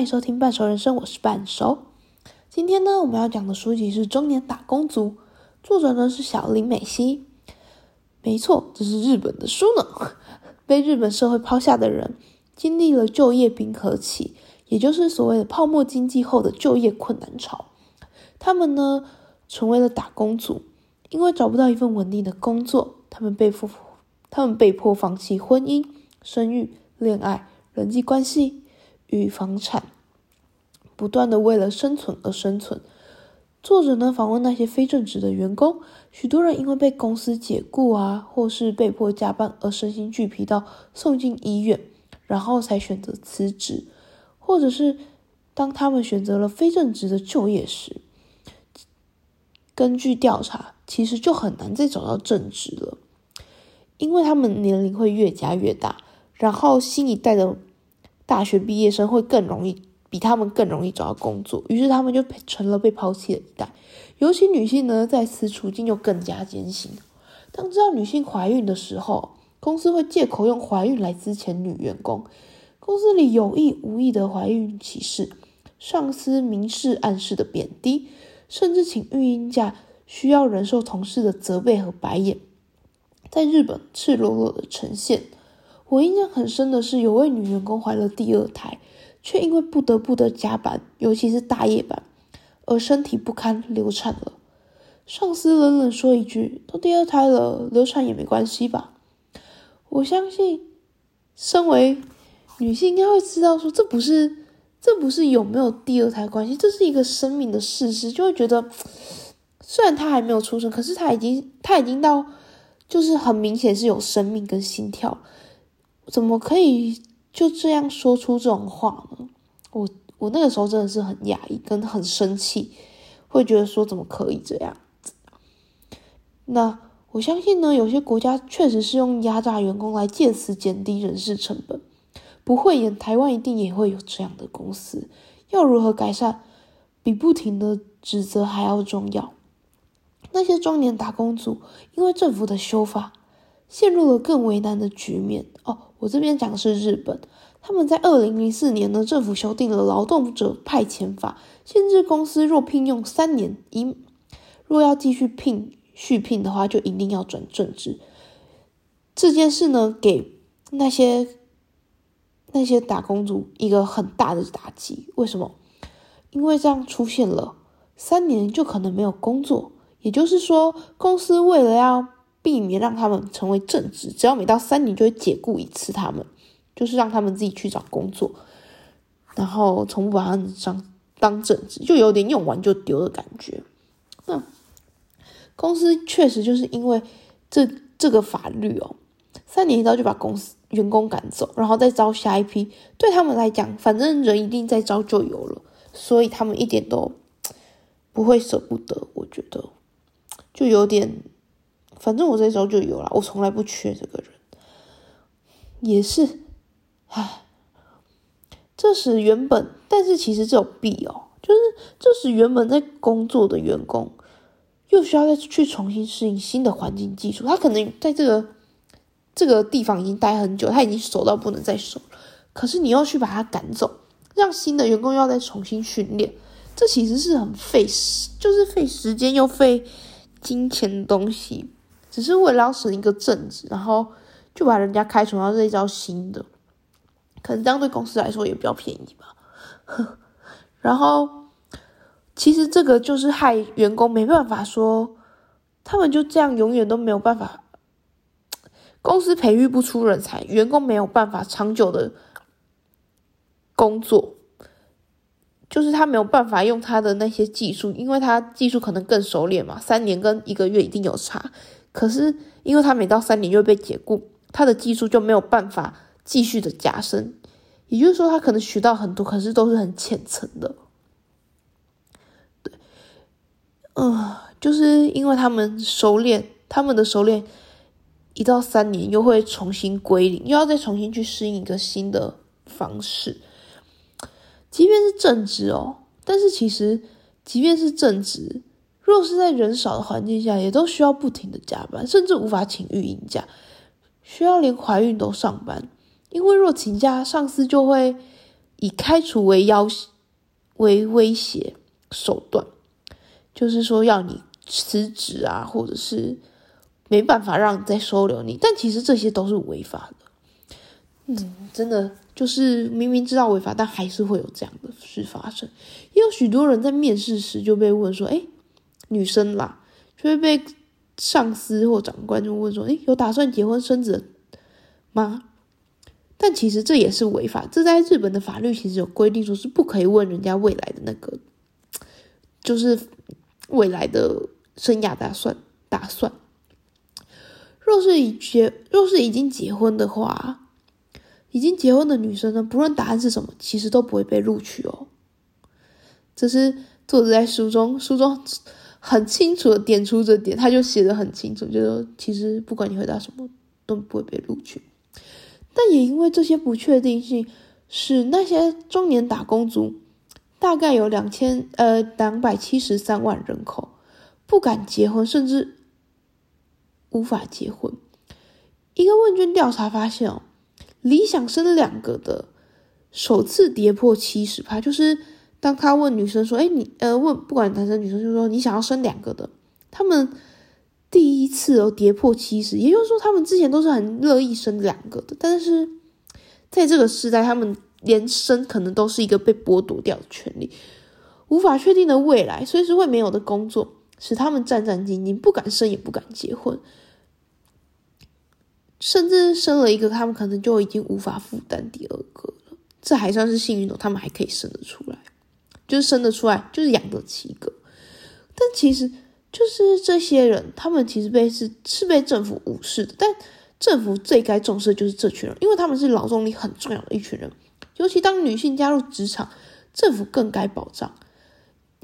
迎收听半熟人生，我是半熟。今天呢，我们要讲的书籍是《中年打工族》，作者呢是小林美希。没错，这是日本的书呢。被日本社会抛下的人，经历了就业冰河期，也就是所谓的泡沫经济后的就业困难潮。他们呢，成为了打工族，因为找不到一份稳定的工作，他们被迫，他们被迫放弃婚姻、生育、恋爱、人际关系。与房产，不断的为了生存而生存。作者呢访问那些非正职的员工，许多人因为被公司解雇啊，或是被迫加班而身心俱疲到送进医院，然后才选择辞职，或者是当他们选择了非正职的就业时，根据调查，其实就很难再找到正职了，因为他们年龄会越加越大，然后新一代的。大学毕业生会更容易，比他们更容易找到工作，于是他们就成了被抛弃的一代。尤其女性呢，在此处境就更加艰辛。当知道女性怀孕的时候，公司会借口用怀孕来资遣女员工，公司里有意无意的怀孕歧视，上司明示暗示的贬低，甚至请育婴假需要忍受同事的责备和白眼，在日本赤裸裸的呈现。我印象很深的是，有位女员工怀了第二胎，却因为不得不的加班，尤其是大夜班，而身体不堪流产了。上司冷冷说一句：“都第二胎了，流产也没关系吧？”我相信，身为女性应该会知道，说这不是这不是有没有第二胎关系，这是一个生命的事实，就会觉得，虽然她还没有出生，可是她已经她已经到，就是很明显是有生命跟心跳。怎么可以就这样说出这种话呢？我我那个时候真的是很压抑，跟很生气，会觉得说怎么可以这样子？那我相信呢，有些国家确实是用压榨员工来借此减低人事成本。不会演，台湾一定也会有这样的公司。要如何改善，比不停的指责还要重要。那些中年打工族因为政府的修法。陷入了更为难的局面哦。我这边讲的是日本，他们在二零零四年呢，政府修订了劳动者派遣法，限制公司若聘用三年，一若要继续聘续聘的话，就一定要转正职。这件事呢，给那些那些打工族一个很大的打击。为什么？因为这样出现了三年就可能没有工作，也就是说，公司为了要避免让他们成为正职，只要每到三年就会解雇一次他们，就是让他们自己去找工作，然后从不把他们当当正职，就有点用完就丢的感觉。那公司确实就是因为这这个法律哦，三年一到就把公司员工赶走，然后再招下一批，对他们来讲，反正人一定在招就有了，所以他们一点都不会舍不得。我觉得就有点。反正我这时候就有了，我从来不缺这个人，也是，唉，这使原本，但是其实这有弊哦，就是这使原本在工作的员工，又需要再去重新适应新的环境技术，他可能在这个这个地方已经待很久，他已经熟到不能再熟，可是你要去把他赶走，让新的员工要再重新训练，这其实是很费时，就是费时间又费金钱的东西。只是为了要省一个正职，然后就把人家开除，然后再招新的，可能这样对公司来说也比较便宜吧。然后其实这个就是害员工没办法说，他们就这样永远都没有办法，公司培育不出人才，员工没有办法长久的工作，就是他没有办法用他的那些技术，因为他技术可能更熟练嘛，三年跟一个月一定有差。可是，因为他每到三年就被解雇，他的技术就没有办法继续的加深。也就是说，他可能学到很多，可是都是很浅层的。对，嗯，就是因为他们熟练，他们的熟练一到三年又会重新归零，又要再重新去适应一个新的方式。即便是正职哦，但是其实，即便是正职。若是在人少的环境下，也都需要不停的加班，甚至无法请育婴假，需要连怀孕都上班。因为若请假，上司就会以开除为要为威胁手段，就是说要你辞职啊，或者是没办法让再收留你。但其实这些都是违法的。嗯，真的就是明明知道违法，但还是会有这样的事发生。也有许多人在面试时就被问说：“哎，女生啦，就会被上司或长官就问说：‘哎，有打算结婚生子吗？’但其实这也是违法。这在日本的法律其实有规定，说是不可以问人家未来的那个，就是未来的生涯打算打算。若是已结，若是已经结婚的话。”已经结婚的女生呢，不论答案是什么，其实都不会被录取哦。这是作者在书中书中很清楚的点出这点，他就写的很清楚，就说其实不管你回答什么，都不会被录取。但也因为这些不确定性，使那些中年打工族大概有两千呃两百七十三万人口不敢结婚，甚至无法结婚。一个问卷调查发现哦。理想生两个的首次跌破七十趴，就是当他问女生说：“哎，你呃问不管男生女生，就说你想要生两个的，他们第一次哦跌破七十，也就是说他们之前都是很乐意生两个的，但是在这个时代，他们连生可能都是一个被剥夺掉的权利，无法确定的未来，随时会没有的工作，使他们战战兢兢，不敢生也不敢结婚。”甚至生了一个，他们可能就已经无法负担第二个了。这还算是幸运的，他们还可以生得出来，就是生得出来，就是养得起一个。但其实就是这些人，他们其实被是是被政府无视的。但政府最该重视的就是这群人，因为他们是劳动力很重要的一群人。尤其当女性加入职场，政府更该保障，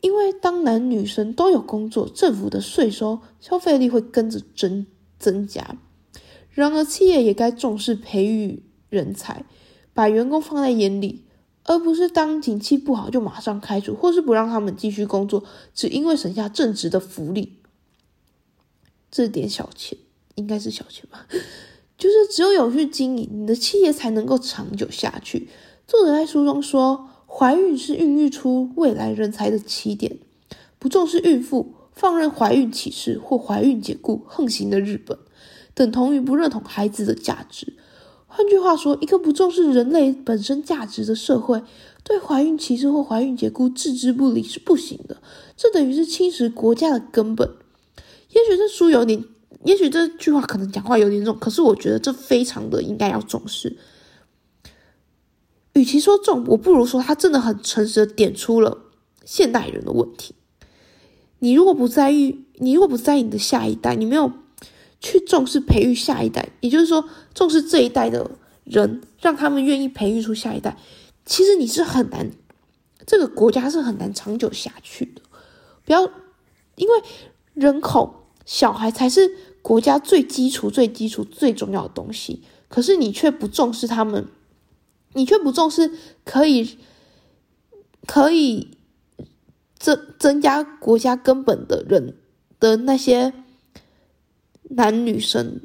因为当男女生都有工作，政府的税收消费力会跟着增增加。然而，企业也该重视培育人才，把员工放在眼里，而不是当景气不好就马上开除，或是不让他们继续工作，只因为省下正职的福利。这点小钱应该是小钱吧？就是只有有序经营，你的企业才能够长久下去。作者在书中说，怀孕是孕育出未来人才的起点，不重视孕妇，放任怀孕歧视或怀孕解雇横行的日本。等同于不认同孩子的价值。换句话说，一个不重视人类本身价值的社会，对怀孕歧视或怀孕解雇置之不理是不行的。这等于是侵蚀国家的根本。也许这书有点，也许这句话可能讲话有点重，可是我觉得这非常的应该要重视。与其说重，我不如说他真的很诚实的点出了现代人的问题。你如果不在意，你如果不在意你的下一代，你没有。去重视培育下一代，也就是说，重视这一代的人，让他们愿意培育出下一代。其实你是很难，这个国家是很难长久下去的。不要，因为人口小孩才是国家最基础、最基础、最重要的东西。可是你却不重视他们，你却不重视可以可以增增加国家根本的人的那些。男女生，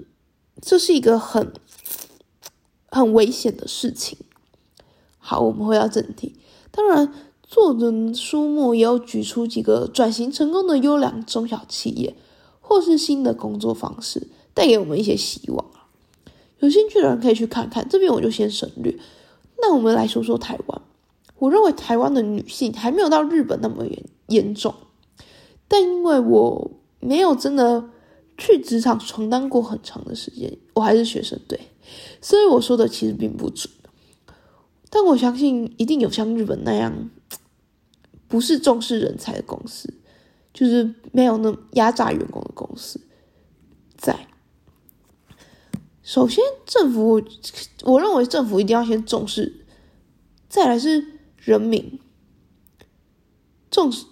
这是一个很很危险的事情。好，我们回到正题。当然，作者书目也有举出几个转型成功的优良中小企业，或是新的工作方式，带给我们一些希望有兴趣的人可以去看看。这边我就先省略。那我们来说说台湾。我认为台湾的女性还没有到日本那么严严重，但因为我没有真的。去职场承担过很长的时间，我还是学生对，所以我说的其实并不准。但我相信一定有像日本那样，不是重视人才的公司，就是没有那压榨员工的公司在。首先，政府，我认为政府一定要先重视，再来是人民，重视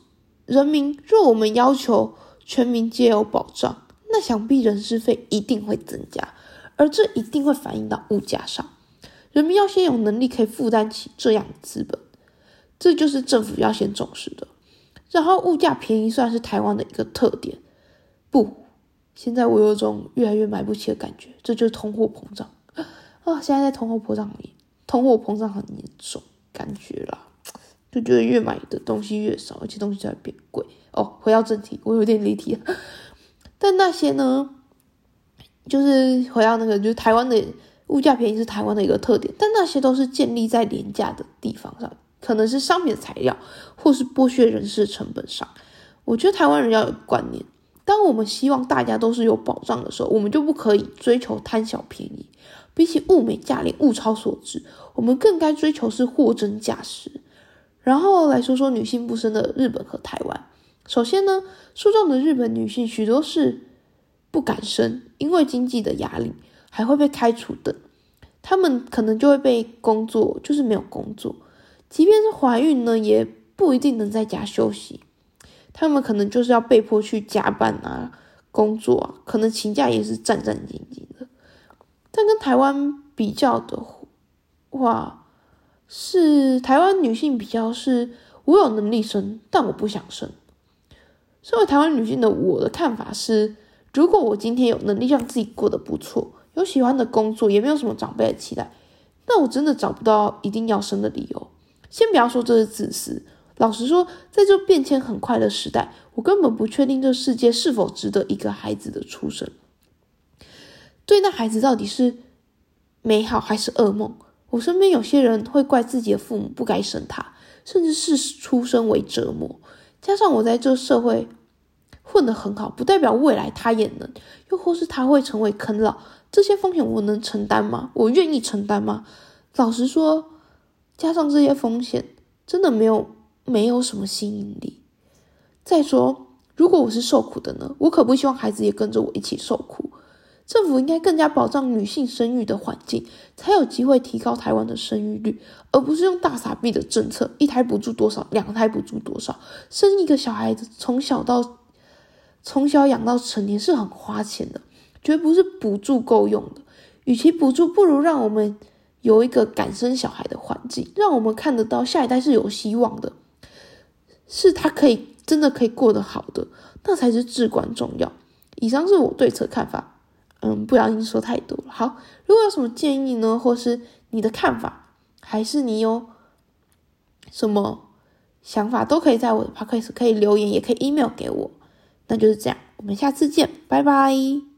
人民。若我们要求全民皆有保障。那想必人事费一定会增加，而这一定会反映到物价上。人民要先有能力可以负担起这样的资本，这就是政府要先重视的。然后物价便宜算是台湾的一个特点，不，现在我有种越来越买不起的感觉，这就是通货膨胀啊！现在在通货膨胀里，通货膨胀很严重，感觉啦，就觉得越买的东西越少，而且东西在变贵。哦，回到正题，我有点离题了。但那些呢，就是回到那个，就是台湾的物价便宜是台湾的一个特点，但那些都是建立在廉价的地方上，可能是商品材料，或是剥削人事成本上。我觉得台湾人要有观念，当我们希望大家都是有保障的时候，我们就不可以追求贪小便宜。比起物美价廉、物超所值，我们更该追求是货真价实。然后来说说女性不生的日本和台湾。首先呢，书中的日本女性许多是不敢生，因为经济的压力，还会被开除等。她们可能就会被工作，就是没有工作。即便是怀孕呢，也不一定能在家休息。她们可能就是要被迫去加班啊，工作啊，可能请假也是战战兢兢的。但跟台湾比较的话，是台湾女性比较是，我有能力生，但我不想生。身为台湾女性的我的看法是，如果我今天有能力让自己过得不错，有喜欢的工作，也没有什么长辈的期待，那我真的找不到一定要生的理由。先不要说这是自私，老实说，在这变迁很快的时代，我根本不确定这世界是否值得一个孩子的出生。对那孩子到底是美好还是噩梦？我身边有些人会怪自己的父母不该生他，甚至视出生为折磨。加上我在这社会混得很好，不代表未来他也能，又或是他会成为啃老。这些风险我能承担吗？我愿意承担吗？老实说，加上这些风险，真的没有没有什么吸引力。再说，如果我是受苦的呢？我可不希望孩子也跟着我一起受苦。政府应该更加保障女性生育的环境，才有机会提高台湾的生育率，而不是用大傻逼的政策，一胎补助多少，两胎补助多少，生一个小孩子从小到从小养到成年是很花钱的，绝不是补助够用的。与其补助，不如让我们有一个敢生小孩的环境，让我们看得到下一代是有希望的，是他可以真的可以过得好的，那才是至关重要。以上是我对此看法。嗯，不小心说太多了。好，如果有什么建议呢，或是你的看法，还是你有什么想法，都可以在我的 podcast 可以留言，也可以 email 给我。那就是这样，我们下次见，拜拜。